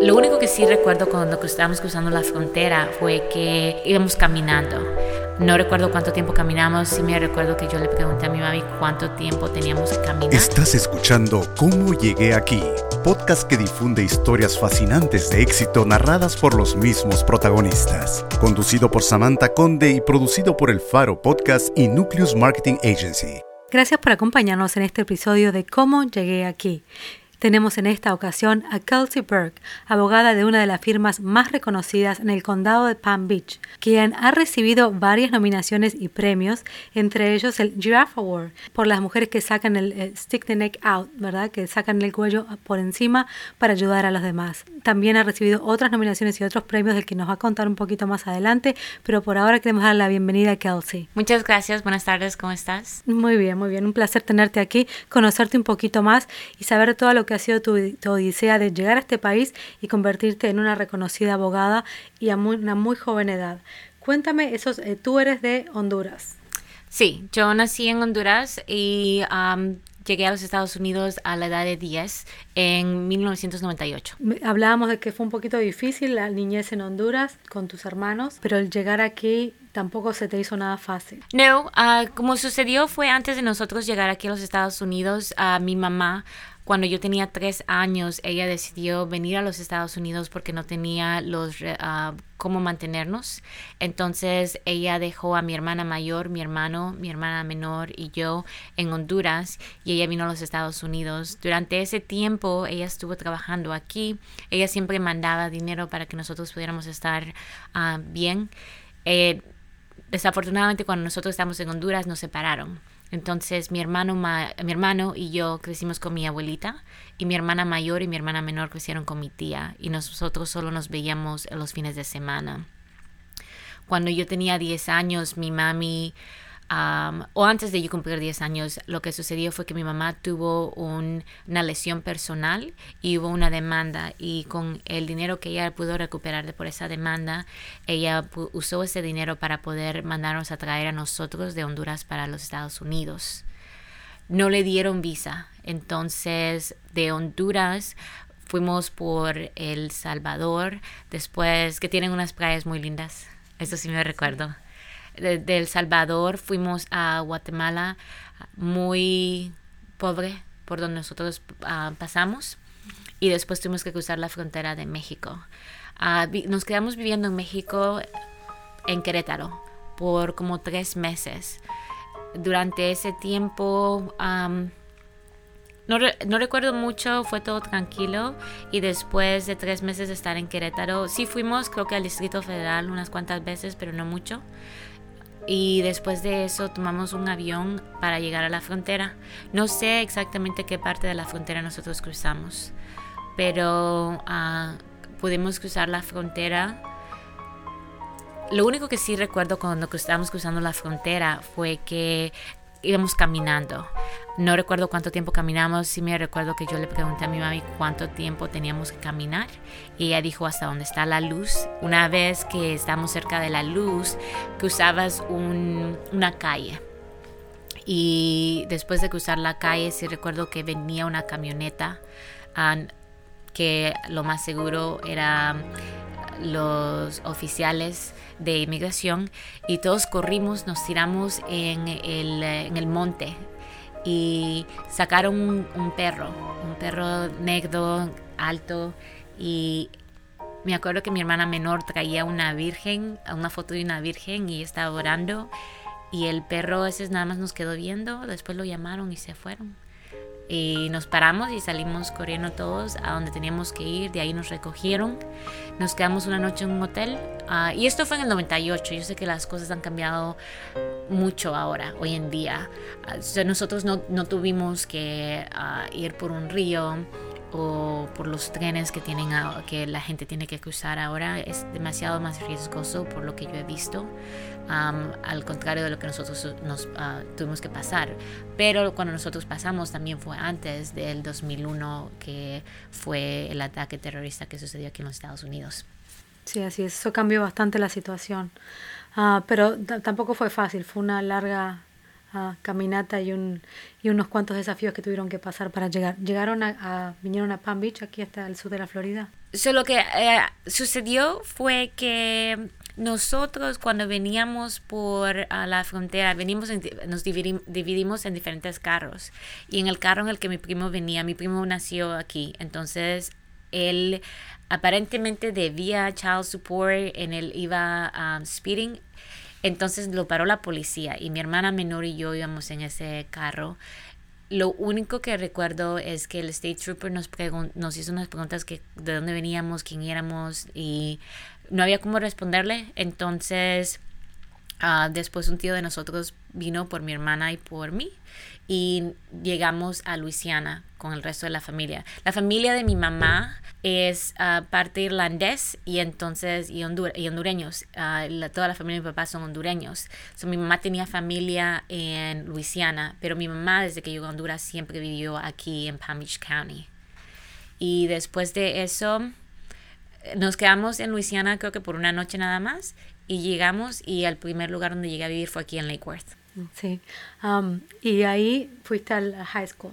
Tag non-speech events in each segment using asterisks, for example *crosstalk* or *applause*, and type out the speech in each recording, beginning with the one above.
Lo único que sí recuerdo cuando estábamos cruzando la frontera fue que íbamos caminando. No recuerdo cuánto tiempo caminamos, sí me recuerdo que yo le pregunté a mi mami cuánto tiempo teníamos que caminar. Estás escuchando Cómo llegué aquí, podcast que difunde historias fascinantes de éxito narradas por los mismos protagonistas. Conducido por Samantha Conde y producido por El Faro Podcast y Nucleus Marketing Agency. Gracias por acompañarnos en este episodio de Cómo llegué aquí. Tenemos en esta ocasión a Kelsey Burke, abogada de una de las firmas más reconocidas en el condado de Palm Beach, quien ha recibido varias nominaciones y premios, entre ellos el Giraffe Award, por las mujeres que sacan el, stick the neck out, ¿verdad? Que sacan el cuello por encima para ayudar a los demás. También ha recibido otras nominaciones y otros premios del que nos va a contar un poquito más adelante, pero por ahora queremos dar la bienvenida a Kelsey. Muchas gracias, buenas tardes, ¿cómo estás? Muy bien, muy bien, un placer tenerte aquí, conocerte un poquito más y saber todo lo que ha sido tu, odisea de llegar a este país y convertirte en una reconocida abogada y a una muy joven edad. Cuéntame, esos, eh, tú eres de Honduras. Sí, yo nací en Honduras y llegué a los Estados Unidos a la edad de 10 en 1998. Hablábamos de que fue un poquito difícil la niñez en Honduras con tus hermanos, pero el llegar aquí tampoco se te hizo nada fácil. No, ah, como sucedió fue antes de nosotros llegar aquí a los Estados Unidos, a mi mamá cuando yo tenía tres años, ella decidió venir a los Estados Unidos porque no tenía los uh, cómo mantenernos. Entonces ella dejó a mi hermana mayor, mi hermano, mi hermana menor y yo en Honduras y ella vino a los Estados Unidos. Durante ese tiempo ella estuvo trabajando aquí. Ella siempre mandaba dinero para que nosotros pudiéramos estar ah, bien. Eh, desafortunadamente cuando nosotros estamos en Honduras nos separaron. Entonces mi hermano, mi hermano y yo crecimos con mi abuelita y mi hermana mayor y mi hermana menor crecieron con mi tía y nosotros solo nos veíamos los fines de semana. Cuando yo tenía 10 años, mi mami o antes de yo cumplir 10 años, lo que sucedió fue que mi mamá tuvo una lesión personal y hubo una demanda. Y con el dinero que ella pudo recuperar de por esa demanda, ella usó ese dinero para poder mandarnos a traer a nosotros de Honduras para los Estados Unidos. No le dieron visa, entonces de Honduras fuimos por El Salvador, después que tienen unas playas muy lindas, eso sí me recuerdo de, El Salvador fuimos a Guatemala muy pobre por donde nosotros ah, pasamos y después tuvimos que cruzar la frontera de México. Ah, nos quedamos viviendo en México, en Querétaro, por como tres meses. Durante ese tiempo, no, no, recuerdo mucho, fue todo tranquilo y después de tres meses de estar en Querétaro, sí fuimos creo que al Distrito Federal unas cuantas veces, pero no mucho y después de eso tomamos un avión para llegar a la frontera. No sé exactamente qué parte de la frontera nosotros cruzamos, pero uh, pudimos cruzar la frontera. Lo único que sí recuerdo cuando estábamos cruzando la frontera fue que íbamos caminando. No recuerdo cuánto tiempo caminamos, sí me recuerdo que yo le pregunté a mi mami cuánto tiempo teníamos que caminar y ella dijo hasta dónde está la luz. Una vez que estamos cerca de la luz, cruzabas una calle. Y después de cruzar la calle, sí recuerdo que venía una camioneta ah, que lo más seguro era los oficiales de inmigración y todos corrimos, nos tiramos en el, en el monte y sacaron un, perro, un perro negro, alto y me acuerdo que mi hermana menor traía una virgen, una foto de una virgen y estaba orando y el perro ese nada más nos quedó viendo, después lo llamaron y se fueron. Y nos paramos y salimos corriendo todos a donde teníamos que ir. De ahí nos recogieron. Nos quedamos una noche en un hotel. Ah, y esto fue en el 98. Yo sé que las cosas han cambiado mucho ahora, hoy en día. Ah, nosotros no, no, tuvimos que ah, ir por un río o por los trenes que tienen que la gente tiene que cruzar ahora es demasiado más riesgoso por lo que yo he visto. Al contrario de lo que nosotros nos ah, tuvimos que pasar. Pero cuando nosotros pasamos también fue antes del 2001 que fue el ataque terrorista que sucedió aquí en los Estados Unidos. Sí así es. Eso cambió bastante la situación. Ah, pero tampoco fue fácil. Fue una larga caminata y, un, y unos cuantos desafíos que tuvieron que pasar para llegar. ¿Llegaron a, vinieron a Palm Beach, aquí hasta el sur de la Florida? So, lo que eh, sucedió fue que nosotros cuando veníamos por la frontera, venimos nos dividimos en diferentes carros. Y en el carro en el que mi primo venía, mi primo nació aquí. Entonces, él aparentemente debía child support, en él iba um, speeding. Entonces lo paró la policía y mi hermana menor y yo íbamos en ese carro. Lo único que recuerdo es que el State Trooper nos, nos hizo unas preguntas que de dónde veníamos, quién éramos y no había cómo responderle. Entonces, uh, después un tío de nosotros vino por mi hermana y por mí y llegamos a Luisiana con el resto de la familia. La familia de mi mamá es uh, parte irlandés y entonces y, y hondureños. Uh, toda la familia de mi papá son hondureños. Mi mamá tenía familia en Luisiana, pero mi mamá desde que llegó a Honduras siempre vivió aquí en Palm Beach County. Y después de eso nos quedamos en Luisiana creo que por una noche nada más y llegamos y el primer lugar donde llegué a vivir fue aquí en Lake Worth. Sí. Um, ¿Y ahí fuiste al high school?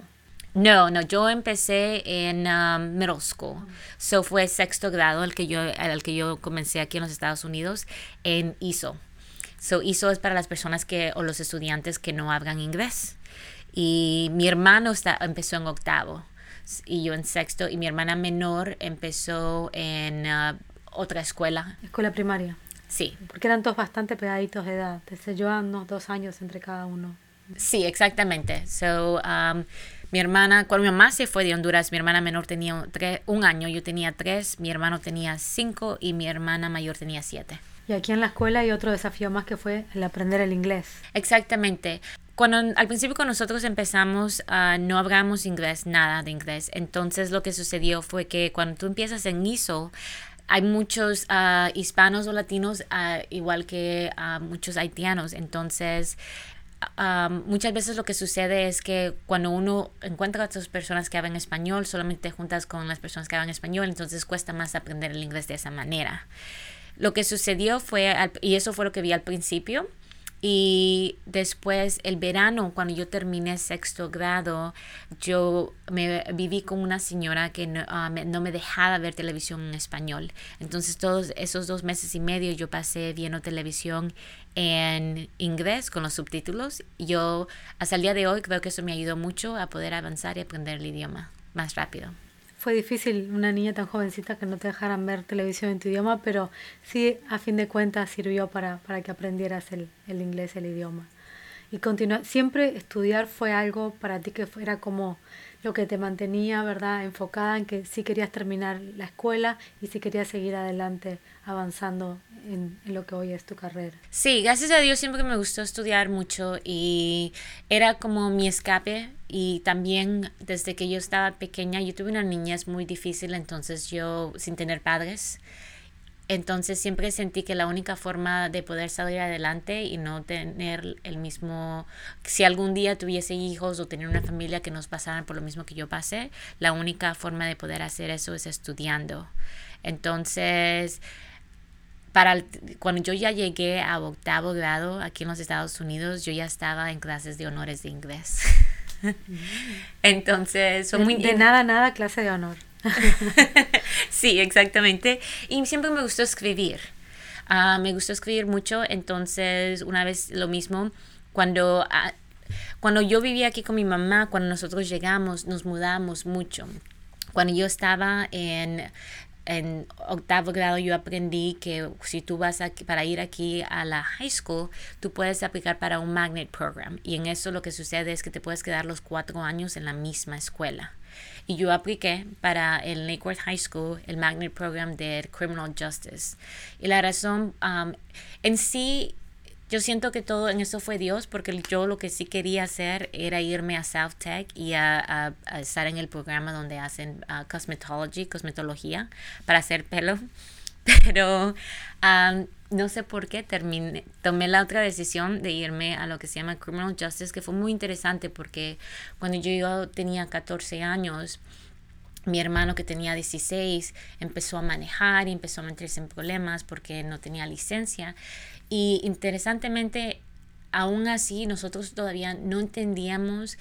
No, no, yo empecé en um, middle school. So fue sexto grado el que yo, al que yo comencé aquí en los Estados Unidos en ISO. So ISO es para las personas que, o los estudiantes que no hablan inglés. Y mi hermano está, empezó en octavo y yo en sexto y mi hermana menor empezó en uh, otra escuela. Escuela primaria. Sí. Porque eran todos bastante pegaditos de edad. Desde yo unos dos años entre cada uno. Sí, exactamente. So, um, mi hermana, cuando mi mamá se fue de Honduras, mi hermana menor tenía un año, yo tenía tres, mi hermano tenía cinco y mi hermana mayor tenía siete. Y aquí en la escuela hay otro desafío más que fue el aprender el inglés. Exactamente. Cuando al principio con nosotros empezamos, uh, no hablábamos inglés, nada de inglés. Entonces lo que sucedió fue que cuando tú empiezas en ISO, hay muchos uh, hispanos o latinos, uh, igual que uh, muchos haitianos. Entonces, um, muchas veces lo que sucede es que cuando uno encuentra a otras personas que hablan español, solamente te juntas con las personas que hablan español, entonces cuesta más aprender el inglés de esa manera. Lo que sucedió fue, y eso fue lo que vi al principio, y después el verano, cuando yo terminé sexto grado, yo me viví con una señora que no, ah, me, no, me, dejaba ver televisión en español. Entonces todos esos dos meses y medio yo pasé viendo televisión en inglés con los subtítulos. Yo hasta el día de hoy creo que eso me ayudó mucho a poder avanzar y aprender el idioma más rápido fue difícil una niña tan jovencita que no te dejaran ver televisión en tu idioma, pero sí, a fin de cuentas, sirvió para, para que aprendieras el, el inglés, el idioma. Y continuar, siempre estudiar fue algo para ti que era como lo que te mantenía, ¿verdad?, enfocada en que sí querías terminar la escuela y sí querías seguir adelante avanzando en, lo que hoy es tu carrera. Sí, gracias a Dios siempre me gustó estudiar mucho y era como mi escape y también desde que yo estaba pequeña, yo tuve una niñez muy difícil, entonces yo sin tener padres. Entonces siempre sentí que la única forma de poder salir adelante y no tener el mismo, si algún día tuviese hijos o tener una familia que nos pasaran por lo mismo que yo pasé, la única forma de poder hacer eso es estudiando. Entonces, para cuando yo ya llegué a octavo grado aquí en los Estados Unidos, yo ya estaba en clases de honores de inglés. *laughs* Entonces, son muy... De nada, nada clase de honor. *laughs* sí, exactamente. Y siempre me gustó escribir. Ah, me gustó escribir mucho, entonces una vez lo mismo, cuando, ah, cuando yo vivía aquí con mi mamá, cuando nosotros llegamos, nos mudamos mucho. Cuando yo estaba en en octavo grado yo aprendí que si tú vas para ir aquí a la high school, tú puedes aplicar para un magnet program. Y en eso lo que sucede es que te puedes quedar los cuatro años en la misma escuela. Y yo apliqué para el Lake Worth High School, el magnet program de Criminal Justice. Y la razón, um, en sí, yo siento que todo en eso fue Dios, porque yo lo que sí quería hacer era irme a South Tech y a, estar en el programa donde hacen uh, cosmetology, cosmetología, para hacer pelo. *laughs* Pero um, no sé por qué terminé, tomé la otra decisión de irme a lo que se llama Criminal Justice, que fue muy interesante porque cuando yo tenía 14 años, mi hermano que tenía 16 empezó a manejar y empezó a meterse en problemas porque no tenía licencia. Y interesantemente, aún así, nosotros todavía no entendíamos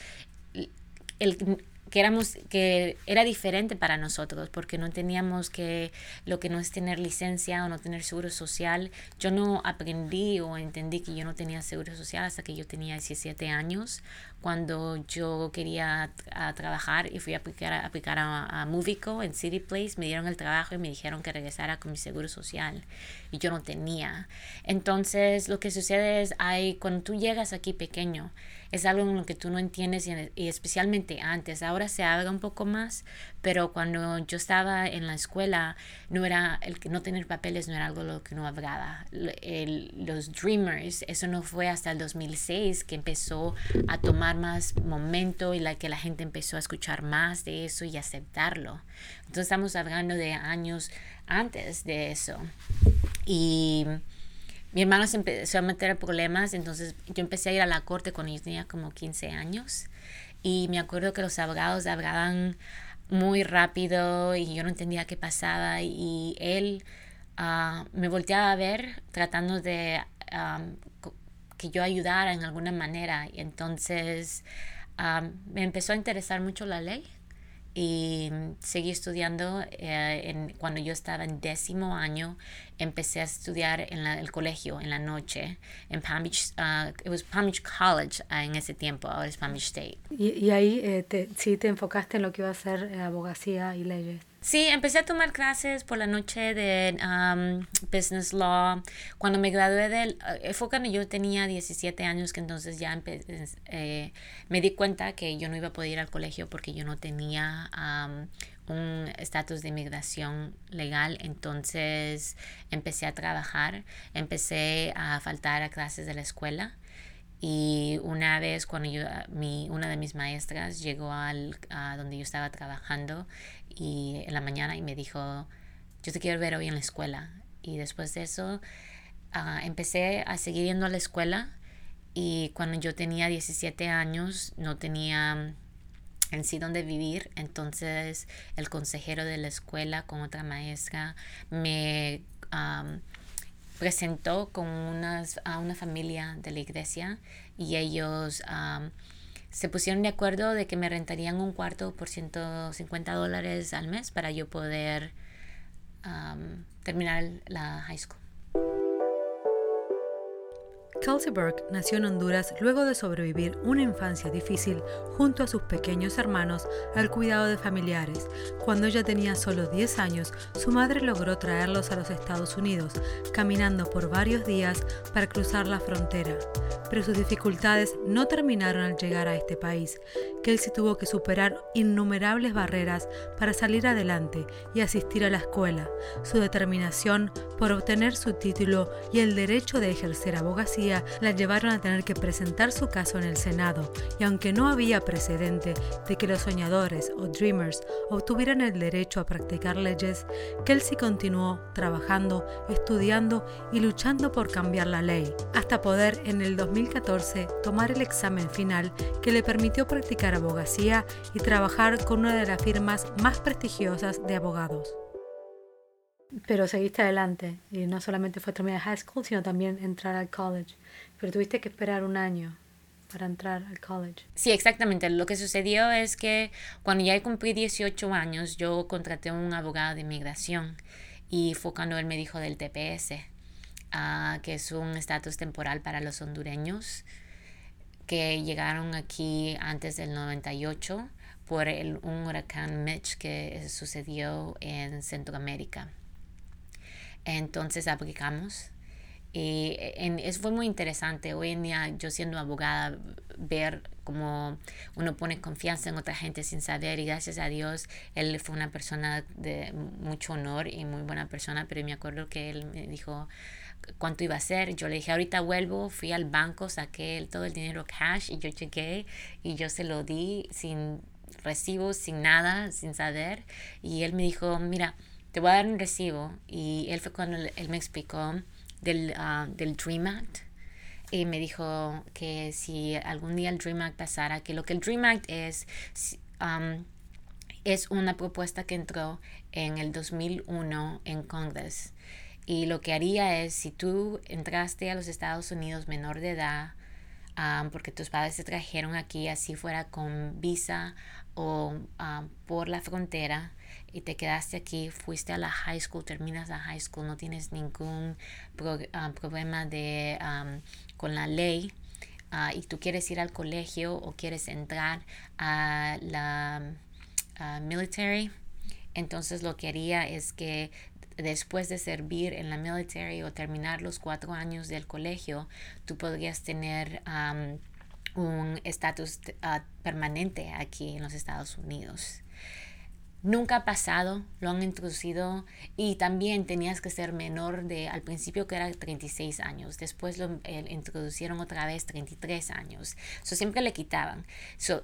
el, que éramos que era diferente para nosotros porque no teníamos que lo que no es tener licencia o no tener seguro social yo no aprendí o entendí que yo no tenía seguro social hasta que yo tenía 17 años cuando yo quería trabajar y fui a aplicar, a, aplicar a, a Movico en City Place me dieron el trabajo y me dijeron que regresara con mi seguro social y yo no tenía entonces lo que sucede es hay cuando tú llegas aquí pequeño es algo en lo que tú no entiendes y, especialmente antes. Ahora se habla un poco más, pero cuando yo estaba en la escuela, no era el que no tener papeles no era algo lo que no hablaba. los Dreamers, eso no fue hasta el 2006 que empezó a tomar más momento y la que la gente empezó a escuchar más de eso y aceptarlo. Entonces estamos hablando de años antes de eso. Y mi hermano se empezó a meter problemas, entonces yo empecé a ir a la corte cuando yo tenía como 15 años y me acuerdo que los abogados hablaban muy rápido y yo no entendía qué pasaba y él ah, me volteaba a ver tratando de que yo ayudara en alguna manera. Y entonces me empezó a interesar mucho la ley y seguí estudiando eh, en, cuando yo estaba en décimo año empecé a estudiar en el colegio en la noche en Palm Beach uh, it was Palm Beach College uh, en ese tiempo ahora es Palm Beach State. Y, y ahí eh, te, sí te enfocaste en lo que iba a ser eh, abogacía y leyes Sí, empecé a tomar clases por la noche de um, Business Law. Cuando me gradué del... Uh, fue cuando yo tenía 17 años que entonces ya eh, me di cuenta que yo no iba a poder ir al colegio porque yo no tenía um, un estatus de inmigración legal. Entonces empecé a trabajar, empecé a faltar a clases de la escuela. Y una vez cuando yo, mi, una de mis maestras llegó al, a donde yo estaba trabajando y en la mañana y me dijo, yo te quiero ver hoy en la escuela. Y después de eso uh, empecé a seguir yendo a la escuela y cuando yo tenía 17 años no tenía en sí dónde vivir, entonces el consejero de la escuela con otra maestra me um, presentó con unas, a una familia de la iglesia y ellos um, se pusieron de acuerdo de que me rentarían un cuarto por 150 dólares al mes para yo poder terminar la high school. Kelsey Burke nació en Honduras luego de sobrevivir una infancia difícil junto a sus pequeños hermanos al cuidado de familiares. Cuando ella tenía solo 10 años, su madre logró traerlos a los Estados Unidos, caminando por varios días para cruzar la frontera. Pero sus dificultades no terminaron al llegar a este país. Kelsey tuvo que superar innumerables barreras para salir adelante y asistir a la escuela. Su determinación por obtener su título y el derecho de ejercer abogacía la llevaron a tener que presentar su caso en el Senado, y aunque no había precedente de que los soñadores o dreamers obtuvieran el derecho a practicar leyes, Kelsey continuó trabajando, estudiando y luchando por cambiar la ley, hasta poder en el 2014 tomar el examen final que le permitió practicar abogacía y trabajar con una de las firmas más prestigiosas de abogados. Pero seguiste adelante y no solamente fue terminar high school, sino también entrar al college. Pero tuviste que esperar un año para entrar al college. Sí, exactamente. Lo que sucedió es que cuando ya cumplí 18 años, yo contraté a un abogado de inmigración y fue cuando él me dijo del TPS, uh, que es un estatus temporal para los hondureños que llegaron aquí antes del 98 por el, un huracán Mitch que sucedió en Centroamérica. Entonces aplicamos y en, eso fue muy interesante. Hoy en día, yo siendo abogada, ver cómo uno pone confianza en otra gente sin saber. Y gracias a Dios, él fue una persona de mucho honor y muy buena persona. Pero me acuerdo que él me dijo cuánto iba a ser. Yo le dije, ahorita vuelvo. Fui al banco, saqué todo el dinero cash y yo llegué y yo se lo di sin recibos, sin nada, sin saber. Y él me dijo, mira te voy a dar un recibo. Y él fue cuando él me explicó del, ah, del Dream Act. Y me dijo que si algún día el Dream Act pasara, que lo que el Dream Act es, es una propuesta que entró en el 2001 en Congress. Y lo que haría es, si tú entraste a los Estados Unidos menor de edad, porque tus padres te trajeron aquí, así fuera con visa o por la frontera y te quedaste aquí, fuiste a la high school, terminas la high school, no tienes ningún problema de, con la ley ah, y tú quieres ir al colegio o quieres entrar a la military, entonces lo que haría es que después de servir en la military o terminar los cuatro años del colegio, tú podrías tener un estatus ah, permanente aquí en los Estados Unidos. Nunca ha pasado, lo han introducido y también tenías que ser menor de, al principio que era 36 años, después lo introducieron otra vez 33 años. So, siempre le quitaban. So,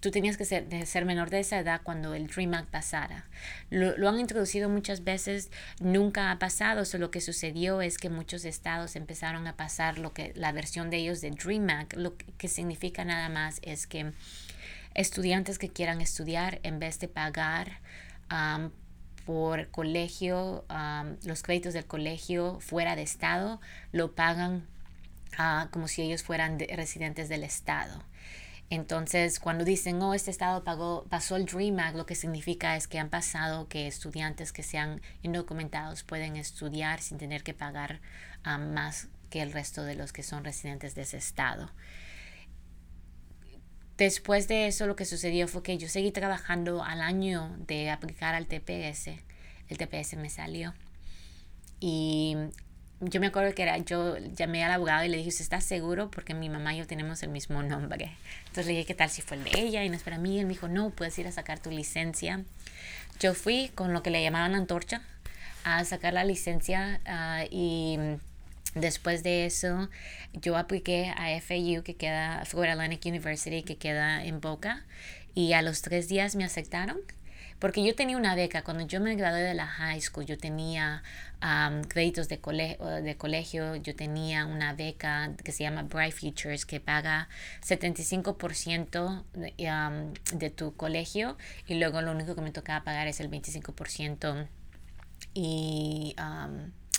tú tenías que ser, ser, menor de esa edad cuando el Dream Act pasara. Lo, han introducido muchas veces, nunca ha pasado. So, lo que sucedió es que muchos estados empezaron a pasar lo que, la versión de ellos de Dream Act, lo que significa nada más es que estudiantes que quieran estudiar en vez de pagar por colegio, los créditos del colegio fuera de estado, lo pagan ah, como si ellos fueran residentes del estado. Entonces, cuando dicen, oh, este estado pagó, pasó el Dream Act, lo que significa es que han pasado que estudiantes que sean indocumentados pueden estudiar sin tener que pagar más que el resto de los que son residentes de ese estado. Después de eso lo que sucedió fue que yo seguí trabajando al año de aplicar al TPS. El TPS me salió. Y yo me acuerdo que era, yo llamé al abogado y le dije, ¿usted está seguro? Porque mi mamá y yo tenemos el mismo nombre. Entonces le dije, ¿qué tal si fue el de ella? Y no es para mí. Él me dijo, no, puedes ir a sacar tu licencia. Yo fui con lo que le llamaban antorcha a sacar la licencia ah, y Después de eso, yo apliqué a FAU, que queda, Florida Atlantic University, que queda en Boca, y a los tres días me aceptaron. Porque yo tenía una beca, cuando yo me gradué de la high school, yo tenía créditos de, de colegio, yo tenía una beca que se llama Bright Futures, que paga 75% de, de tu colegio, y luego lo único que me tocaba pagar es el 25% y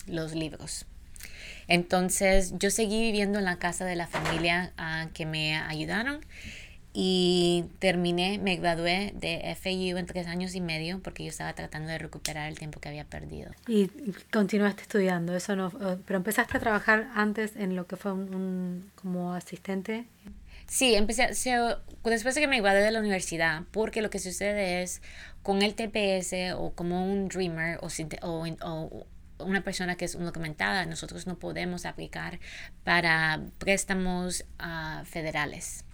los libros. Entonces yo seguí viviendo en la casa de la familia ah, que me ayudaron y terminé, me gradué de FAU en tres años y medio porque yo estaba tratando de recuperar el tiempo que había perdido. Y continuaste estudiando, eso no, eh, pero empezaste a trabajar antes en lo que fue un, como asistente. Sí, empecé, después de que me gradué de la universidad, porque lo que sucede es con el TPS o como un Dreamer o, o, o una persona que es documentada, nosotros no podemos aplicar para préstamos ah, federales.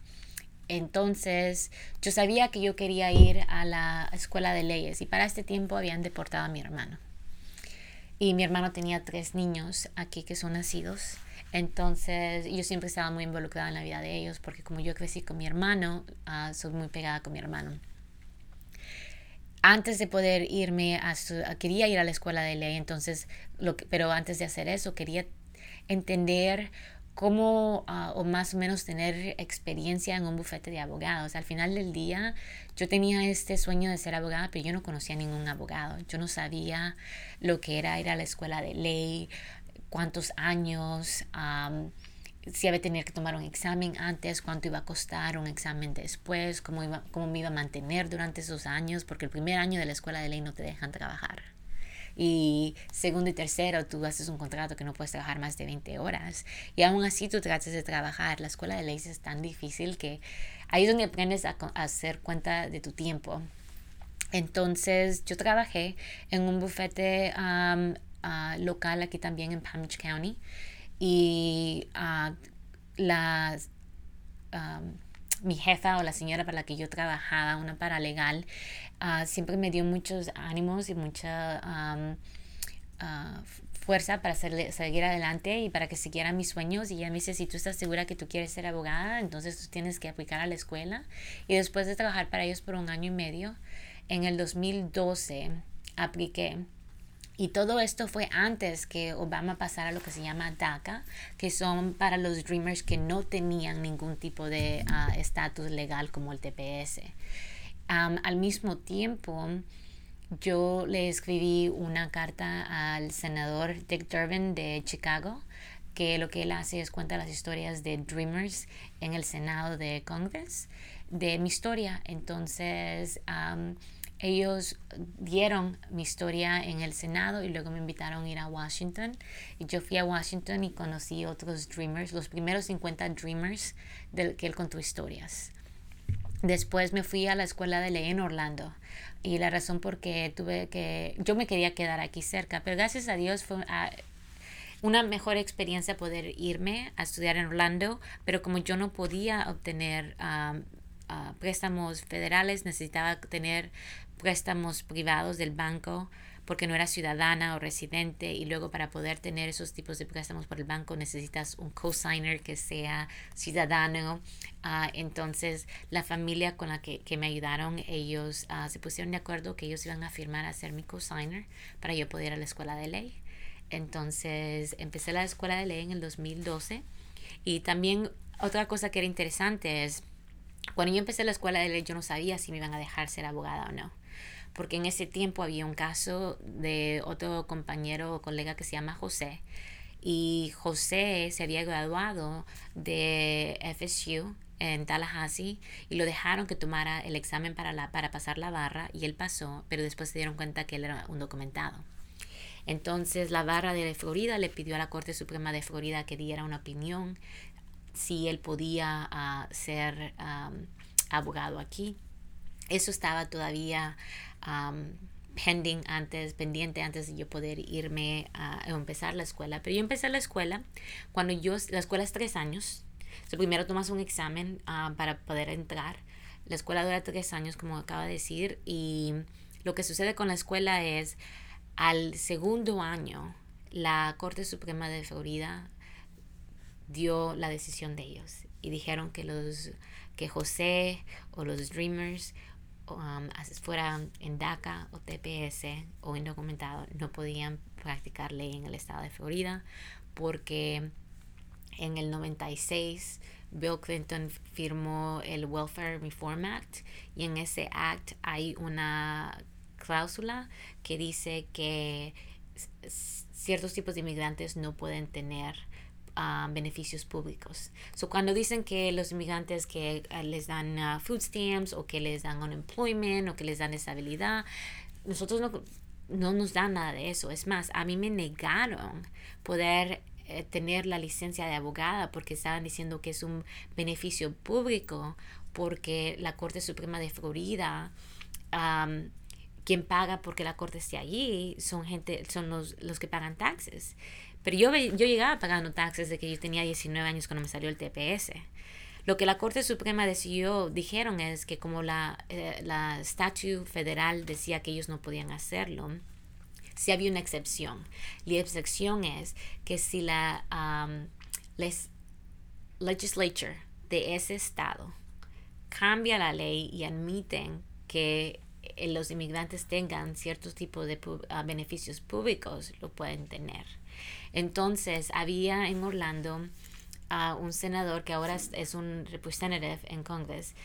Entonces, yo sabía que yo quería ir a la escuela de leyes y para este tiempo habían deportado a mi hermano. Y mi hermano tenía tres niños aquí que son nacidos. Entonces, yo siempre estaba muy involucrada en la vida de ellos porque como yo crecí con mi hermano, ah, soy muy pegada con mi hermano antes de poder irme a, quería ir a la escuela de ley, entonces, lo pero antes de hacer eso quería entender cómo ah, o más o menos tener experiencia en un bufete de abogados. Al final del día yo tenía este sueño de ser abogada, pero yo no conocía ningún abogado. Yo no sabía lo que era ir a la escuela de ley, cuántos años si había tener que tomar un examen antes, cuánto iba a costar un examen después, cómo, iba, cómo me iba a mantener durante esos años, porque el primer año de la escuela de ley no te dejan trabajar. Y segundo y tercero, tú haces un contrato que no puedes trabajar más de 20 horas. Y aún así tú tratas de trabajar. La escuela de leyes es tan difícil que ahí es donde aprendes a, hacer cuenta de tu tiempo. Entonces yo trabajé en un bufete ah, local aquí también en Palm Beach County y uh, mi jefa o la señora para la que yo trabajaba, una paralegal, uh, siempre me dio muchos ánimos y mucha ah, fuerza para seguir adelante y para que siguiera mis sueños. Y ella me dice, si tú estás segura que tú quieres ser abogada, entonces tú tienes que aplicar a la escuela. Y después de trabajar para ellos por un año y medio, en el 2012 apliqué y todo esto fue antes que Obama pasara lo que se llama DACA, que son para los Dreamers que no tenían ningún tipo de ah, estatus legal como el TPS. al mismo tiempo, yo le escribí una carta al senador Dick Durbin de Chicago que lo que él hace es cuenta las historias de Dreamers en el Senado de Congress, de mi historia. Entonces, ellos dieron mi historia en el Senado y luego me invitaron a ir a Washington. Y yo fui a Washington y conocí otros Dreamers, los primeros 50 Dreamers del que él contó historias. Después me fui a la escuela de ley en Orlando y la razón por qué tuve que, yo me quería quedar aquí cerca, pero gracias a Dios fue ah, una mejor experiencia poder irme a estudiar en Orlando, pero como yo no podía obtener ah, ah, préstamos federales, necesitaba tener préstamos privados del banco porque no era ciudadana o residente y luego para poder tener esos tipos de préstamos por el banco necesitas un cosigner que sea ciudadano. Ah, entonces la familia con la que, me ayudaron, ellos ah, se pusieron de acuerdo que ellos iban a firmar a ser mi cosigner para yo poder ir a la escuela de ley. Entonces empecé la escuela de ley en el 2012 y también otra cosa que era interesante es cuando yo empecé la escuela de ley yo no sabía si me iban a dejar ser abogada o no porque en ese tiempo había un caso de otro compañero o colega que se llama José y José se había graduado de FSU en Tallahassee y lo dejaron que tomara el examen para, la, para pasar la barra y él pasó, pero después se dieron cuenta que él era un documentado. Entonces la barra de Florida le pidió a la Corte Suprema de Florida que diera una opinión si él podía ah, ser abogado aquí. Eso estaba todavía pending antes, pendiente antes de yo poder irme a, empezar la escuela. Pero yo empecé la escuela cuando yo, la escuela es tres años. primero tomas un examen ah, para poder entrar. La escuela dura tres años, como acaba de decir, y lo que sucede con la escuela es al segundo año, la Corte Suprema de Florida dio la decisión de ellos y dijeron que los que José o los Dreamers um, fuera en DACA o TPS o indocumentado, no podían practicar ley en el estado de Florida porque en el 96 Bill Clinton firmó el Welfare Reform Act y en ese act hay una cláusula que dice que ciertos tipos de inmigrantes no pueden tener beneficios públicos. So, cuando dicen que los inmigrantes que eh, les dan uh, food stamps o que les dan unemployment o que les dan estabilidad, nosotros no, no nos dan nada de eso. Es más, a mí me negaron poder eh, tener la licencia de abogada porque estaban diciendo que es un beneficio público porque la Corte Suprema de Florida quien paga porque la corte esté allí son gente son los, los que pagan taxes pero yo, yo llegaba pagando taxes de que yo tenía 19 años cuando me salió el TPS. Lo que la Corte Suprema decidió, dijeron es que como la, eh, la statute federal decía que ellos no podían hacerlo, si había una excepción. La excepción es que si la um, les, legislature de ese estado cambia la ley y admiten que eh, los inmigrantes tengan ciertos tipos de uh, beneficios públicos, lo pueden tener. Entonces, había en Orlando a un senador que ahora es, un representative en Congress,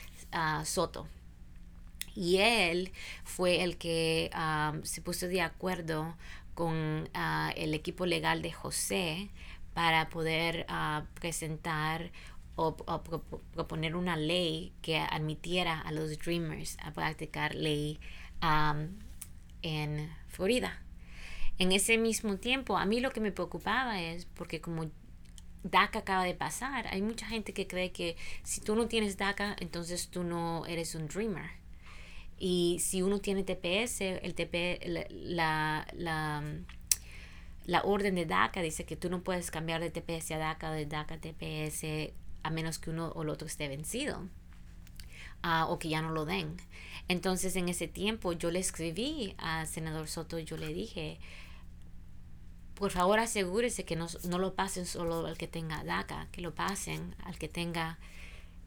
Soto. Y él fue el que se puso de acuerdo con el equipo legal de José para poder presentar o, proponer una ley que admitiera a los Dreamers a practicar ley en Florida. En ese mismo tiempo, a mí lo que me preocupaba es porque como DACA acaba de pasar, hay mucha gente que cree que si tú no tienes DACA, entonces tú no eres un dreamer. Y si uno tiene TPS, el TP, la, la, la, orden de DACA dice que tú no puedes cambiar de TPS a DACA, de DACA a TPS, a menos que uno o el otro esté vencido. Ah, o que ya no lo den. Entonces en ese tiempo yo le escribí al senador Soto, yo le dije, por favor asegúrese que no, no lo pasen solo al que tenga DACA, que lo pasen al que tenga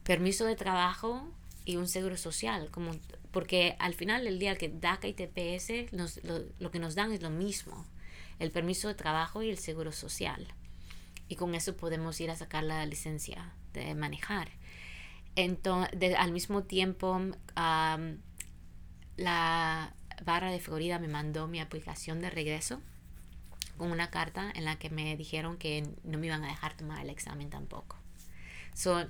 permiso de trabajo y un seguro social, como, porque al final del día que DACA y TPS nos, lo, lo, que nos dan es lo mismo, el permiso de trabajo y el seguro social. Y con eso podemos ir a sacar la licencia de manejar. Entonces, al mismo tiempo, la barra de Florida me mandó mi aplicación de regreso con una carta en la que me dijeron que no me iban a dejar tomar el examen tampoco. So,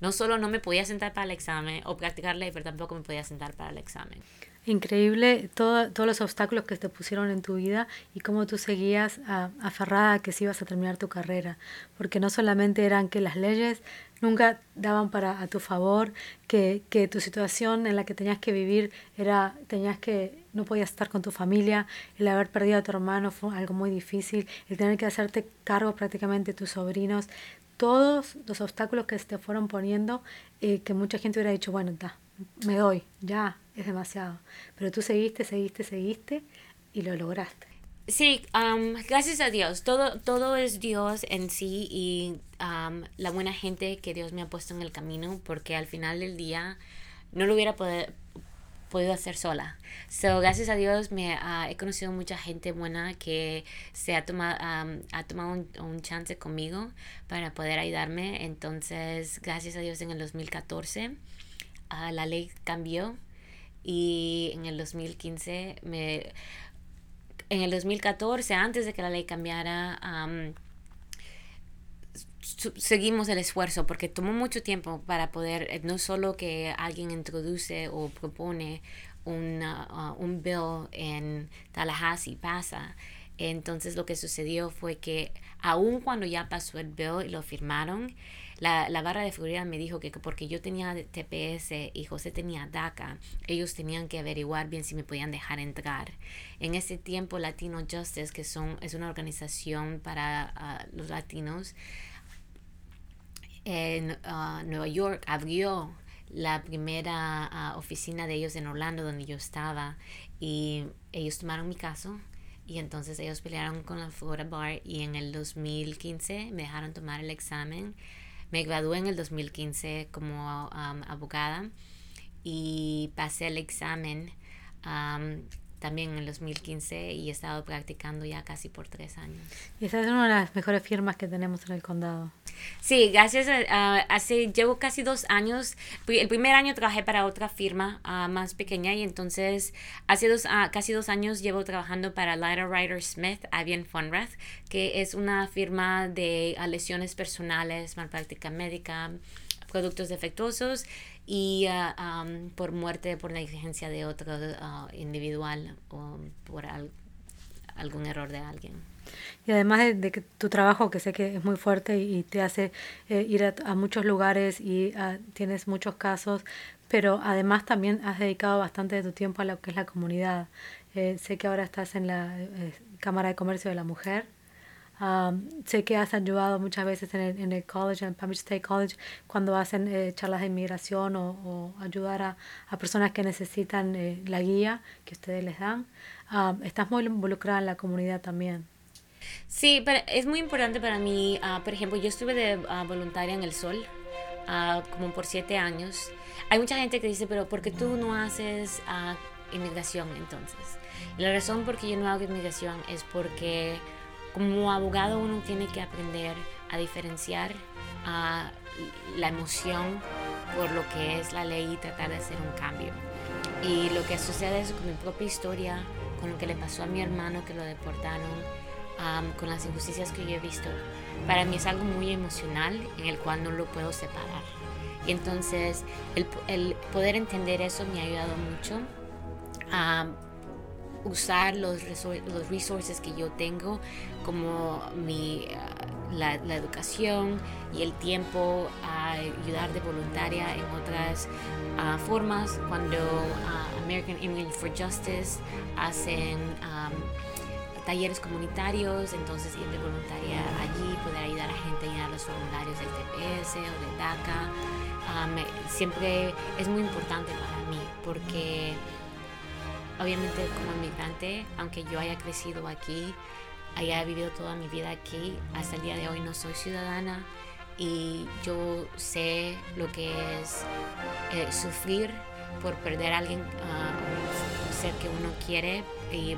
no solo no me podía sentar para el examen o practicar ley, pero tampoco me podía sentar para el examen. Increíble todo, todos los obstáculos que te pusieron en tu vida y cómo tú seguías aferrada a que si ibas a terminar tu carrera. Porque no solamente eran que las leyes nunca daban para a tu favor, que, que tu situación en la que tenías que vivir era, tenías que, no podías estar con tu familia, el haber perdido a tu hermano fue algo muy difícil, el tener que hacerte cargo prácticamente de tus sobrinos, todos los obstáculos que se te fueron poniendo, eh, que mucha gente hubiera dicho, bueno, está, me doy, ya, es demasiado. Pero tú seguiste, seguiste, seguiste y lo lograste. Sí, gracias a Dios. Todo, todo es Dios en sí y la buena gente que Dios me ha puesto en el camino, porque al final del día no lo hubiera poder, podido hacer sola. So, gracias a Dios me he conocido mucha gente buena que se ha tomado, ha tomado un, chance conmigo para poder ayudarme. Entonces, gracias a Dios en el 2014 ah, la ley cambió y en el 2015 me... En el 2014, antes de que la ley cambiara, seguimos el esfuerzo porque tomó mucho tiempo para poder, eh, no solo que alguien introduce o propone una, uh, un bill en Tallahassee, pasa. Entonces lo que sucedió fue que aun cuando ya pasó el bill y lo firmaron, la, la, barra de seguridad me dijo que porque yo tenía TPS y José tenía DACA, ellos tenían que averiguar bien si me podían dejar entrar. En ese tiempo Latino Justice, que son, es una organización para uh, los latinos, en uh, Nueva York abrió la primera uh, oficina de ellos en Orlando donde yo estaba y ellos tomaron mi caso y entonces ellos pelearon con la Florida Bar y en el 2015 me dejaron tomar el examen. Me gradué en el 2015 como abogada y pasé el examen también en el 2015 y he estado practicando ya casi por tres años. Y esa es una de las mejores firmas que tenemos en el condado. Sí, gracias. A, hace, llevo casi dos años. El primer año trabajé para otra firma ah, más pequeña y entonces hace dos, uh, casi dos años llevo trabajando para Lyra Ryder Smith, Avian Funrath, que es una firma de lesiones personales, malpráctica médica, productos defectuosos y ah, por muerte por negligencia de otro ah, individual o por algún error de alguien. Y además de, que tu trabajo, que sé que es muy fuerte y, te hace eh, ir a, muchos lugares y ah, tienes muchos casos, pero además también has dedicado bastante de tu tiempo a lo que es la comunidad. Eh, sé que ahora estás en la eh, Cámara de Comercio de la Mujer sé que has ayudado muchas veces en el, en el college, en el Palm Beach State College, cuando hacen eh, charlas de inmigración o, ayudar a, a, personas que necesitan eh, la guía que ustedes les dan. estás muy involucrada en la comunidad también. Sí, pero es muy importante para mí. Ah, por ejemplo, yo estuve de ah, voluntaria en El Sol ah, como por siete años. Hay mucha gente que dice, pero ¿por qué tú no haces inmigración entonces? la razón por qué yo no hago inmigración es porque como abogado uno tiene que aprender a diferenciar a la emoción por lo que es la ley y tratar de hacer un cambio. Y lo que sucede es con mi propia historia, con lo que le pasó a mi hermano que lo deportaron, con las injusticias que yo he visto, para mí es algo muy emocional en el cual no lo puedo separar. Y entonces el, el poder entender eso me ha ayudado mucho a usar los, los resources que yo tengo, como mi, ah, la, la, educación y el tiempo a ayudar de voluntaria en otras uh, formas. Cuando uh, American Immigrant for Justice hacen um, talleres comunitarios, entonces ir de voluntaria allí, poder ayudar a gente a llenar los formularios del TPS o del DACA, um, siempre es muy importante para mí porque obviamente como inmigrante, aunque yo haya crecido aquí, haya vivido toda mi vida aquí, hasta el día de hoy no soy ciudadana y yo sé lo que es eh, sufrir por perder a alguien, un ser que uno quiere y,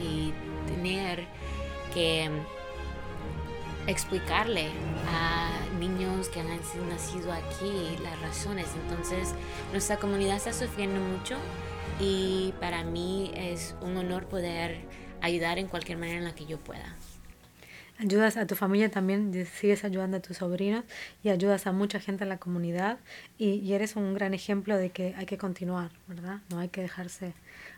y tener que explicarle a niños que han nacido aquí las razones. Entonces, nuestra comunidad está sufriendo mucho y para mí es un honor poder ayudar en cualquier manera en la que yo pueda. ayudas a tu familia también, sigues ayudando a tus sobrinos y ayudas a mucha gente en la comunidad y, y, eres un gran ejemplo de que hay que continuar, ¿verdad? No hay que dejarse,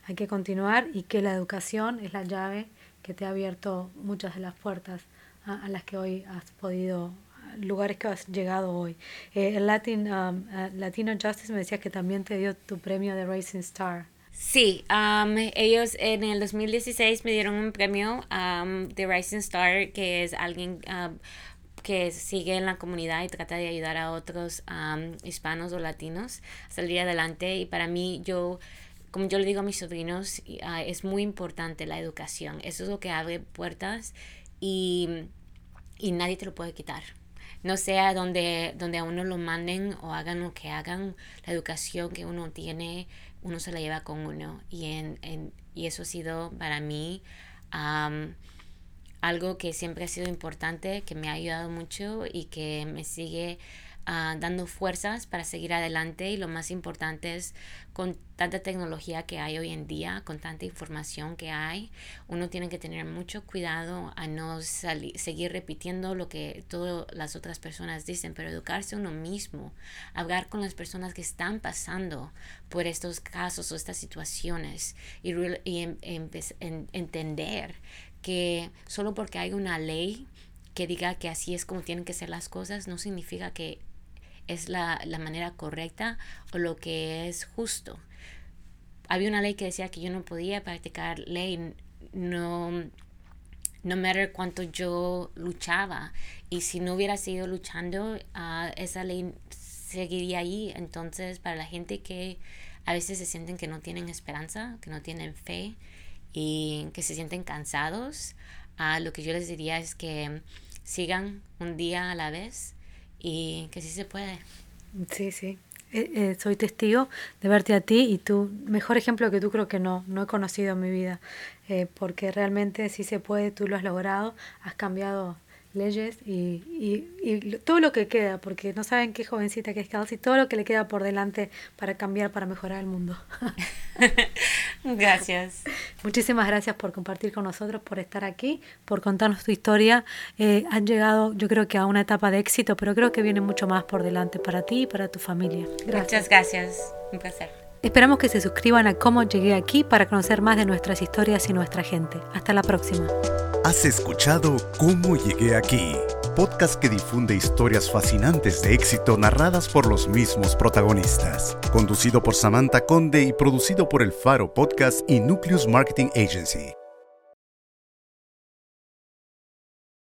hay que continuar y que la educación es la llave que te ha abierto muchas de las puertas a, a las que hoy has podido lugares que has llegado hoy. Eh, el Latin, um, uh, Latino Justice me decías que también te dio tu premio de Racing Star. Sí, um, ellos en el 2016 me dieron un premio um, de Rising Star, que es alguien um, que sigue en la comunidad y trata de ayudar a otros um, hispanos o latinos a salir adelante. Y para mí, yo, como yo le digo a mis sobrinos, uh, es muy importante la educación. Eso es lo que abre puertas y, y nadie te lo puede quitar no sea donde, donde a uno lo manden o hagan lo que hagan, la educación que uno tiene, uno se la lleva con uno. Y, en, en, y eso ha sido para mí algo que siempre ha sido importante, que me ha ayudado mucho y que me sigue uh, dando fuerzas para seguir adelante y lo más importante es con tanta tecnología que hay hoy en día, con tanta información que hay, uno tiene que tener mucho cuidado a no seguir repitiendo lo que todas las otras personas dicen, pero educarse uno mismo, hablar con las personas que están pasando por estos casos o estas situaciones y, y en, en, entender que solo porque hay una ley que diga que así es como tienen que ser las cosas, no significa que es la, la manera correcta o lo que es justo. Había una ley que decía que yo no podía practicar ley, no, no matter cuánto yo luchaba. Y si no hubiera seguido luchando, uh, esa ley seguiría ahí. Entonces, para la gente que a veces se sienten que no tienen esperanza, que no tienen fe y que se sienten cansados, uh, lo que yo les diría es que sigan un día a la vez y que sí se puede. Sí, sí. Eh, eh, soy testigo de verte a ti y tu mejor ejemplo que tú creo que no, no he conocido en mi vida, eh, porque realmente sí se puede, tú lo has logrado, has cambiado leyes y, y, y, todo lo que queda, porque no saben qué jovencita que es Kelsey, todo lo que le queda por delante para cambiar, para mejorar el mundo. *laughs* gracias. Muchísimas gracias por compartir con nosotros, por estar aquí, por contarnos tu historia. Eh, han llegado, yo creo que a una etapa de éxito, pero creo que viene mucho más por delante para ti y para tu familia. Gracias. Muchas gracias. Un placer. Esperamos que se suscriban a Cómo Llegué Aquí para conocer más de nuestras historias y nuestra gente. Hasta la próxima. Has escuchado Cómo Llegué Aquí, podcast que difunde historias fascinantes de éxito narradas por los mismos protagonistas. Conducido por Samantha Conde y producido por El Faro Podcast y Nucleus Marketing Agency.